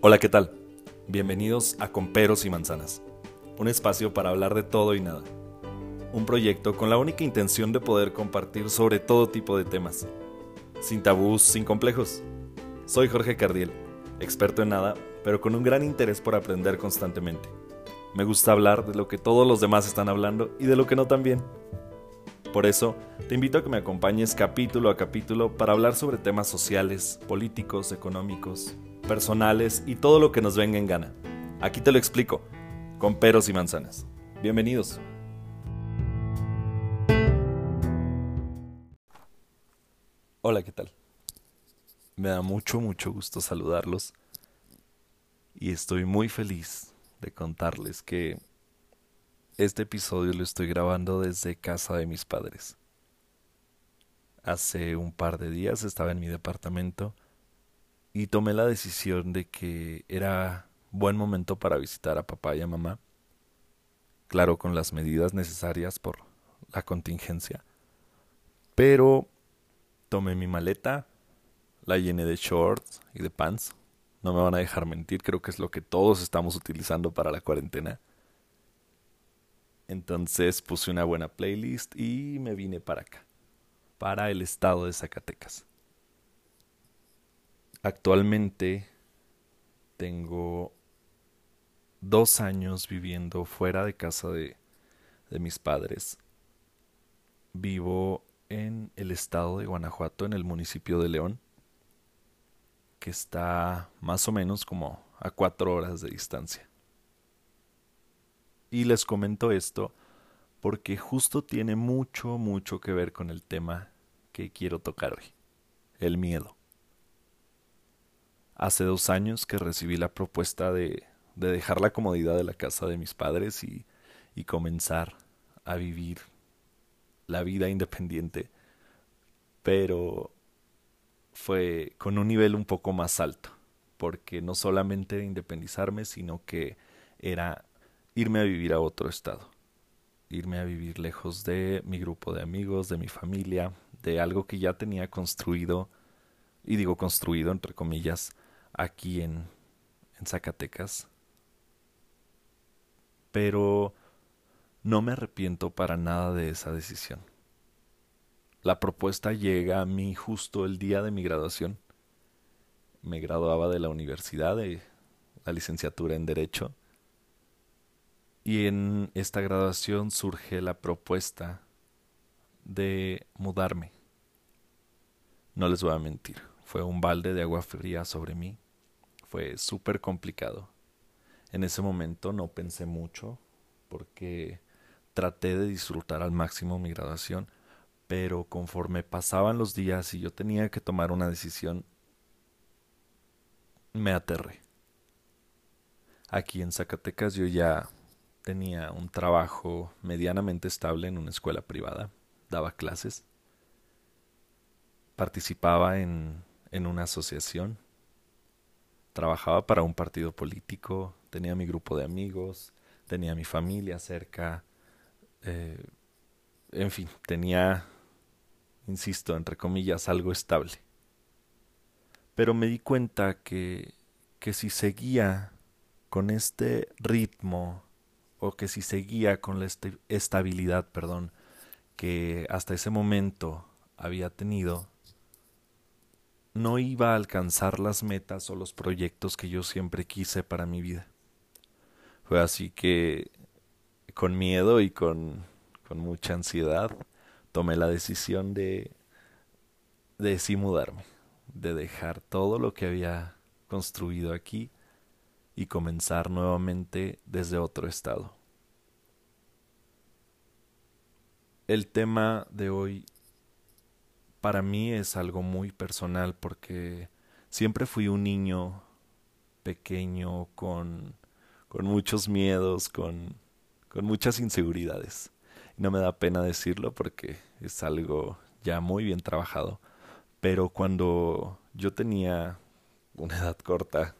Hola, ¿qué tal? Bienvenidos a Comperos y Manzanas, un espacio para hablar de todo y nada. Un proyecto con la única intención de poder compartir sobre todo tipo de temas, sin tabús, sin complejos. Soy Jorge Cardiel, experto en nada, pero con un gran interés por aprender constantemente. Me gusta hablar de lo que todos los demás están hablando y de lo que no también. Por eso, te invito a que me acompañes capítulo a capítulo para hablar sobre temas sociales, políticos, económicos, personales y todo lo que nos venga en gana. Aquí te lo explico, con peros y manzanas. Bienvenidos. Hola, ¿qué tal? Me da mucho, mucho gusto saludarlos y estoy muy feliz de contarles que este episodio lo estoy grabando desde casa de mis padres. Hace un par de días estaba en mi departamento y tomé la decisión de que era buen momento para visitar a papá y a mamá. Claro, con las medidas necesarias por la contingencia. Pero tomé mi maleta, la llené de shorts y de pants. No me van a dejar mentir, creo que es lo que todos estamos utilizando para la cuarentena. Entonces puse una buena playlist y me vine para acá, para el estado de Zacatecas. Actualmente tengo dos años viviendo fuera de casa de, mis padres. Vivo en el estado de Guanajuato, en el municipio de León, que está más o menos como a cuatro horas de distancia. Y les comento esto porque justo tiene mucho, mucho que ver con el tema que quiero tocar hoy, el miedo. Hace dos años que recibí la propuesta de, de dejar la comodidad de la casa de mis padres y, y comenzar a vivir la vida independiente, pero fue con un nivel un poco más alto, porque no solamente independizarme, sino que era irme a vivir a otro estado, irme a vivir lejos de mi grupo de amigos, de mi familia, de algo que ya tenía construido, y digo construido entre comillas, aquí en, Zacatecas. Pero no me arrepiento para nada de esa decisión. La propuesta llega a mí justo el día de mi graduación. Me graduaba de la universidad de la licenciatura en Derecho y en esta graduación surge la propuesta de mudarme. No les voy a mentir, fue un balde de agua fría sobre mí. Fue súper complicado. En ese momento no pensé mucho porque traté de disfrutar al máximo mi graduación, pero conforme pasaban los días y yo tenía que tomar una decisión, me aterré. Aquí en Zacatecas yo ya tenía un trabajo medianamente estable en una escuela privada, daba clases, participaba en, en una asociación, trabajaba para un partido político, tenía mi grupo de amigos, tenía mi familia cerca, eh, en fin, tenía, insisto, entre comillas, algo estable. Pero me di cuenta que, que si seguía con este ritmo o que si seguía con la estabilidad, perdón, que hasta ese momento había tenido, no iba a alcanzar las metas o los proyectos que yo siempre quise para mi vida. Fue así que, con miedo y con, con mucha ansiedad, tomé la decisión de, de sí mudarme, de dejar todo lo que había construido aquí y comenzar nuevamente desde otro estado. El tema de hoy para mí es algo muy personal porque siempre fui un niño pequeño con, con muchos miedos, con, con muchas inseguridades. No me da pena decirlo porque es algo ya muy bien trabajado. Pero cuando yo tenía una edad corta,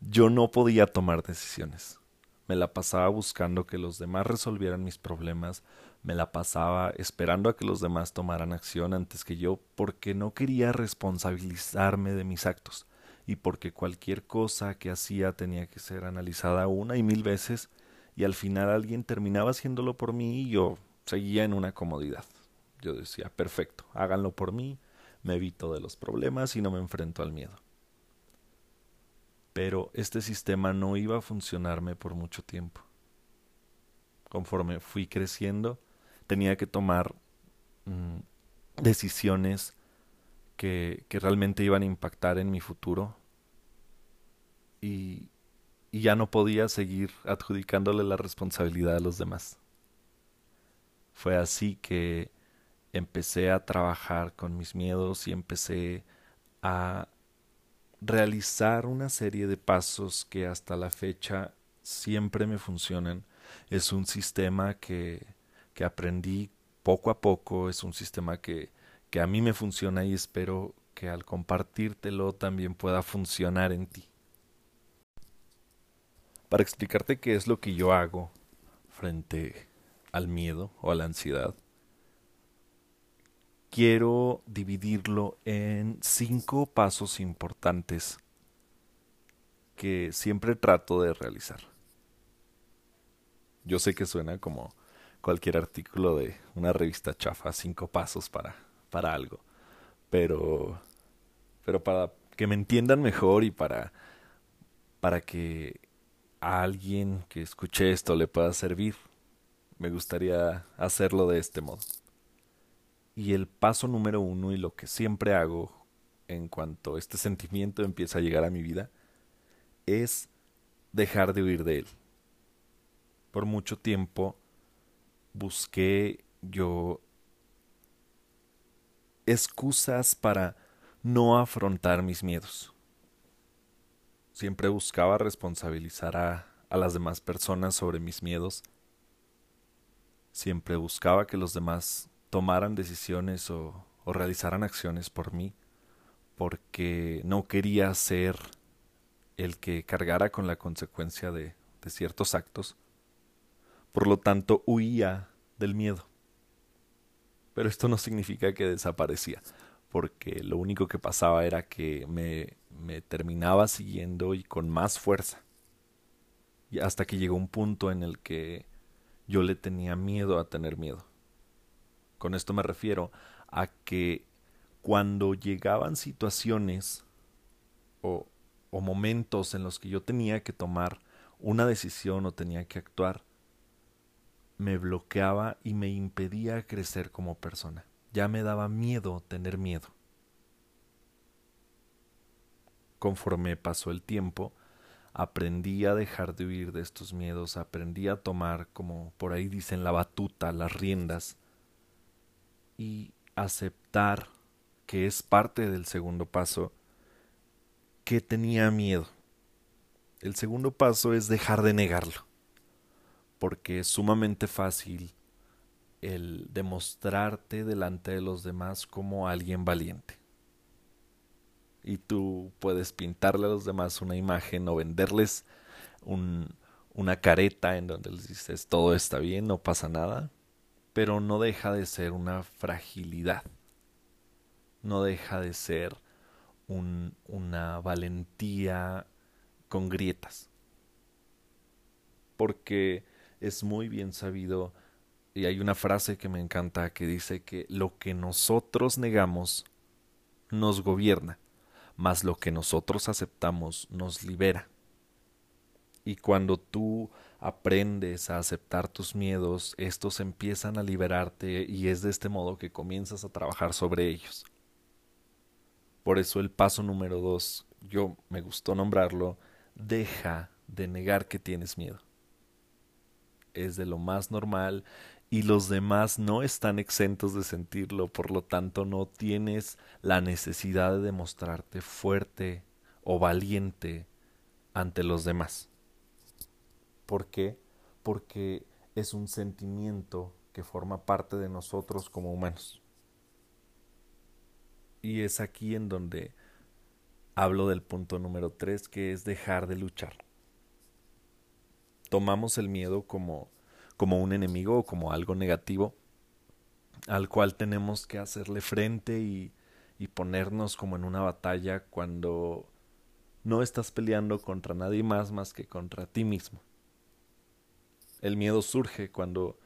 yo no podía tomar decisiones. Me la pasaba buscando que los demás resolvieran mis problemas, me la pasaba esperando a que los demás tomaran acción antes que yo porque no quería responsabilizarme de mis actos y porque cualquier cosa que hacía tenía que ser analizada una y mil veces y al final alguien terminaba haciéndolo por mí y yo seguía en una comodidad. Yo decía, perfecto, háganlo por mí, me evito de los problemas y no me enfrento al miedo. Pero este sistema no iba a funcionarme por mucho tiempo. Conforme fui creciendo, tenía que tomar mm, decisiones que, realmente iban a impactar en mi futuro y, y ya no podía seguir adjudicándole la responsabilidad a los demás. Fue así que empecé a trabajar con mis miedos y empecé a realizar una serie de pasos que hasta la fecha siempre me funcionan. Es un sistema que, que aprendí poco a poco, es un sistema que, que a mí me funciona y espero que al compartírtelo también pueda funcionar en ti. Para explicarte qué es lo que yo hago frente al miedo o a la ansiedad, quiero dividirlo en cinco pasos importantes que siempre trato de realizar. Yo sé que suena como cualquier artículo de una revista chafa, cinco pasos para, para algo, pero, pero para que me entiendan mejor y para, para que a alguien que escuche esto le pueda servir, me gustaría hacerlo de este modo. Y el paso número uno y lo que siempre hago en cuanto este sentimiento empieza a llegar a mi vida es dejar de huir de él. Por mucho tiempo busqué yo excusas para no afrontar mis miedos. Siempre buscaba responsabilizar a, las demás personas sobre mis miedos. Siempre buscaba que los demás tomaran decisiones o, realizaran acciones por mí, porque no quería ser el que cargara con la consecuencia de ciertos actos. Por lo tanto, huía del miedo. Pero esto no significa que desaparecía, porque lo único que pasaba era que me, me terminaba siguiendo y con más fuerza. Y hasta que llegó un punto en el que yo le tenía miedo a tener miedo. Con esto me refiero a que cuando llegaban situaciones o, o momentos en los que yo tenía que tomar una decisión o tenía que actuar, me bloqueaba y me impedía crecer como persona. Ya me daba miedo tener miedo. Conforme pasó el tiempo, aprendí a dejar de huir de estos miedos, aprendí a tomar, como por ahí dicen, la batuta, las riendas, y aceptar que es parte del segundo paso, que tenía miedo. El segundo paso es dejar de negarlo, porque es sumamente fácil el demostrarte delante de los demás como alguien valiente. Y tú puedes pintarle a los demás una imagen o venderles un, una careta en donde les dices todo está bien, no pasa nada, pero no deja de ser una fragilidad, no deja de ser un, una valentía con grietas, porque es muy bien sabido, y hay una frase que me encanta que dice que lo que nosotros negamos nos gobierna, mas lo que nosotros aceptamos nos libera. Y cuando tú aprendes a aceptar tus miedos, estos empiezan a liberarte y es de este modo que comienzas a trabajar sobre ellos. Por eso el paso número dos, yo me gustó nombrarlo, deja de negar que tienes miedo. Es de lo más normal y los demás no están exentos de sentirlo, por lo tanto no tienes la necesidad de demostrarte fuerte o valiente ante los demás. ¿Por qué? Porque es un sentimiento que forma parte de nosotros como humanos. Y es aquí en donde hablo del punto número tres, que es dejar de luchar. Tomamos el miedo como, como un enemigo o como algo negativo al cual tenemos que hacerle frente y, y ponernos como en una batalla cuando no estás peleando contra nadie más más que contra ti mismo. El miedo surge cuando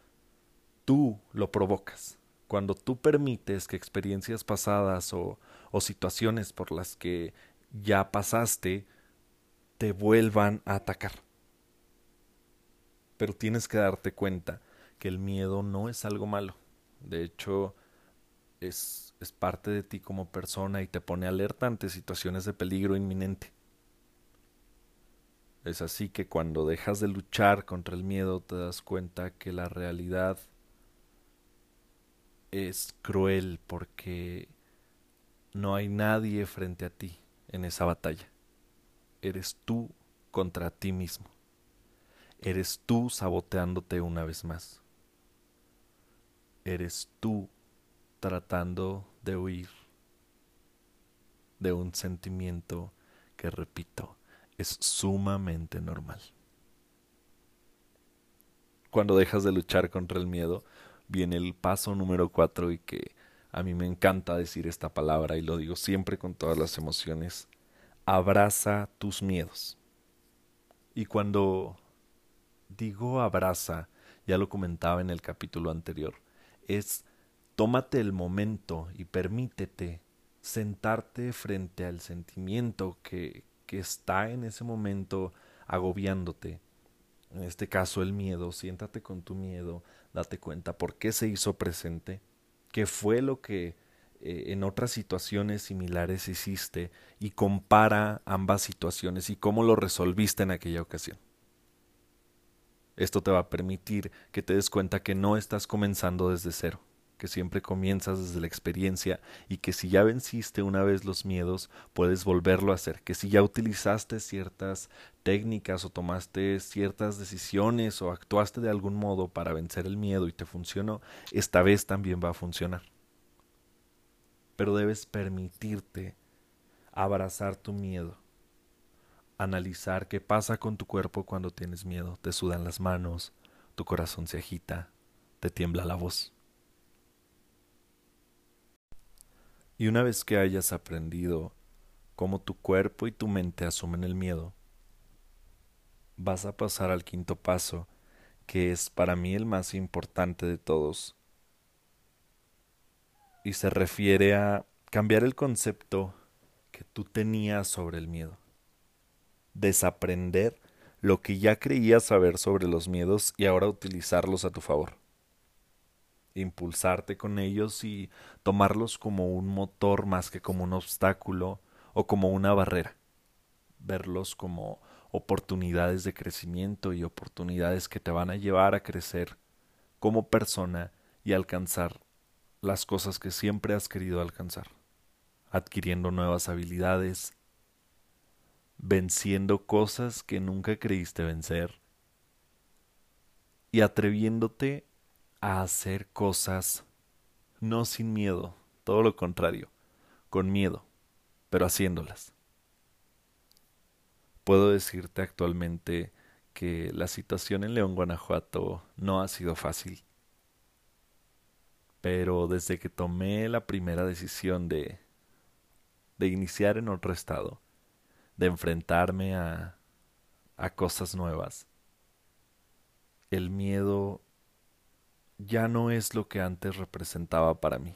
tú lo provocas, cuando tú permites que experiencias pasadas o, o situaciones por las que ya pasaste te vuelvan a atacar. Pero tienes que darte cuenta que el miedo no es algo malo. De hecho, es, es parte de ti como persona y te pone alerta ante situaciones de peligro inminente. Es así que cuando dejas de luchar contra el miedo te das cuenta que la realidad es cruel porque no hay nadie frente a ti en esa batalla. Eres tú contra ti mismo. Eres tú saboteándote una vez más. Eres tú tratando de huir de un sentimiento que, repito, es sumamente normal. Cuando dejas de luchar contra el miedo, viene el paso número cuatro y que a mí me encanta decir esta palabra y lo digo siempre con todas las emociones. Abraza tus miedos. Y cuando digo abraza, ya lo comentaba en el capítulo anterior, es tómate el momento y permítete sentarte frente al sentimiento que, que está en ese momento agobiándote. En este caso el miedo, siéntate con tu miedo, date cuenta por qué se hizo presente, qué fue lo que eh, en otras situaciones similares hiciste y compara ambas situaciones y cómo lo resolviste en aquella ocasión. Esto te va a permitir que te des cuenta que no estás comenzando desde cero, que siempre comienzas desde la experiencia y que si ya venciste una vez los miedos, puedes volverlo a hacer, que si ya utilizaste ciertas técnicas o tomaste ciertas decisiones o actuaste de algún modo para vencer el miedo y te funcionó, esta vez también va a funcionar. Pero debes permitirte abrazar tu miedo, analizar qué pasa con tu cuerpo cuando tienes miedo, te sudan las manos, tu corazón se agita, te tiembla la voz. Y una vez que hayas aprendido cómo tu cuerpo y tu mente asumen el miedo, vas a pasar al quinto paso, que es para mí el más importante de todos. Y se refiere a cambiar el concepto que tú tenías sobre el miedo. Desaprender lo que ya creías saber sobre los miedos y ahora utilizarlos a tu favor impulsarte con ellos y tomarlos como un motor más que como un obstáculo o como una barrera. Verlos como oportunidades de crecimiento y oportunidades que te van a llevar a crecer como persona y alcanzar las cosas que siempre has querido alcanzar, adquiriendo nuevas habilidades, venciendo cosas que nunca creíste vencer y atreviéndote a hacer cosas no sin miedo, todo lo contrario, con miedo, pero haciéndolas. Puedo decirte actualmente que la situación en León, Guanajuato no ha sido fácil. Pero desde que tomé la primera decisión de de iniciar en otro estado, de enfrentarme a a cosas nuevas, el miedo ya no es lo que antes representaba para mí.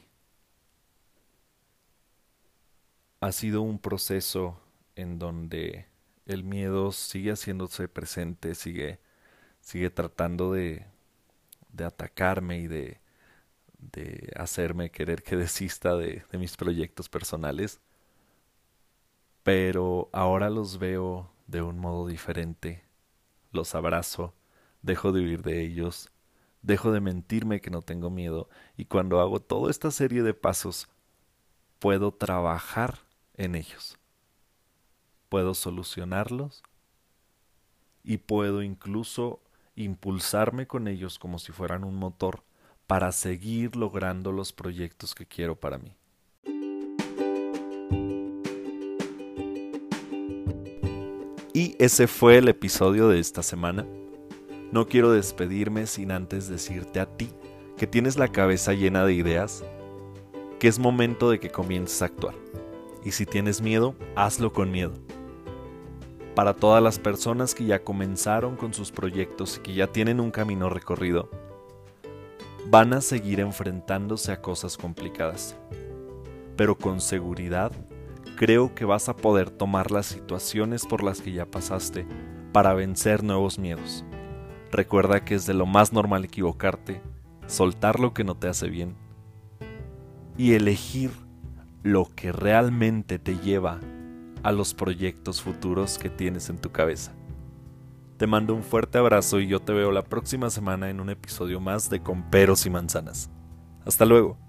Ha sido un proceso en donde el miedo sigue haciéndose presente, sigue, sigue tratando de, de atacarme y de, de hacerme querer que desista de, de mis proyectos personales. Pero ahora los veo de un modo diferente, los abrazo, dejo de huir de ellos, dejo de mentirme que no tengo miedo y cuando hago toda esta serie de pasos, puedo trabajar en ellos. Puedo solucionarlos y puedo incluso impulsarme con ellos como si fueran un motor para seguir logrando los proyectos que quiero para mí. Y ese fue el episodio de esta semana. No quiero despedirme sin antes decirte a ti que tienes la cabeza llena de ideas, que es momento de que comiences a actuar. Y si tienes miedo, hazlo con miedo. para todas las personas que ya comenzaron con sus proyectos y que ya tienen un camino recorrido, van a seguir enfrentándose a cosas complicadas. Pero con seguridad, creo que vas a poder tomar las situaciones por las que ya pasaste para vencer nuevos miedos. Recuerda que es de lo más normal equivocarte, soltar lo que no te hace bien y elegir lo que realmente te lleva a los proyectos futuros que tienes en tu cabeza. Te mando un fuerte abrazo y yo te veo la próxima semana en un episodio más de Con Peros y Manzanas. Hasta luego.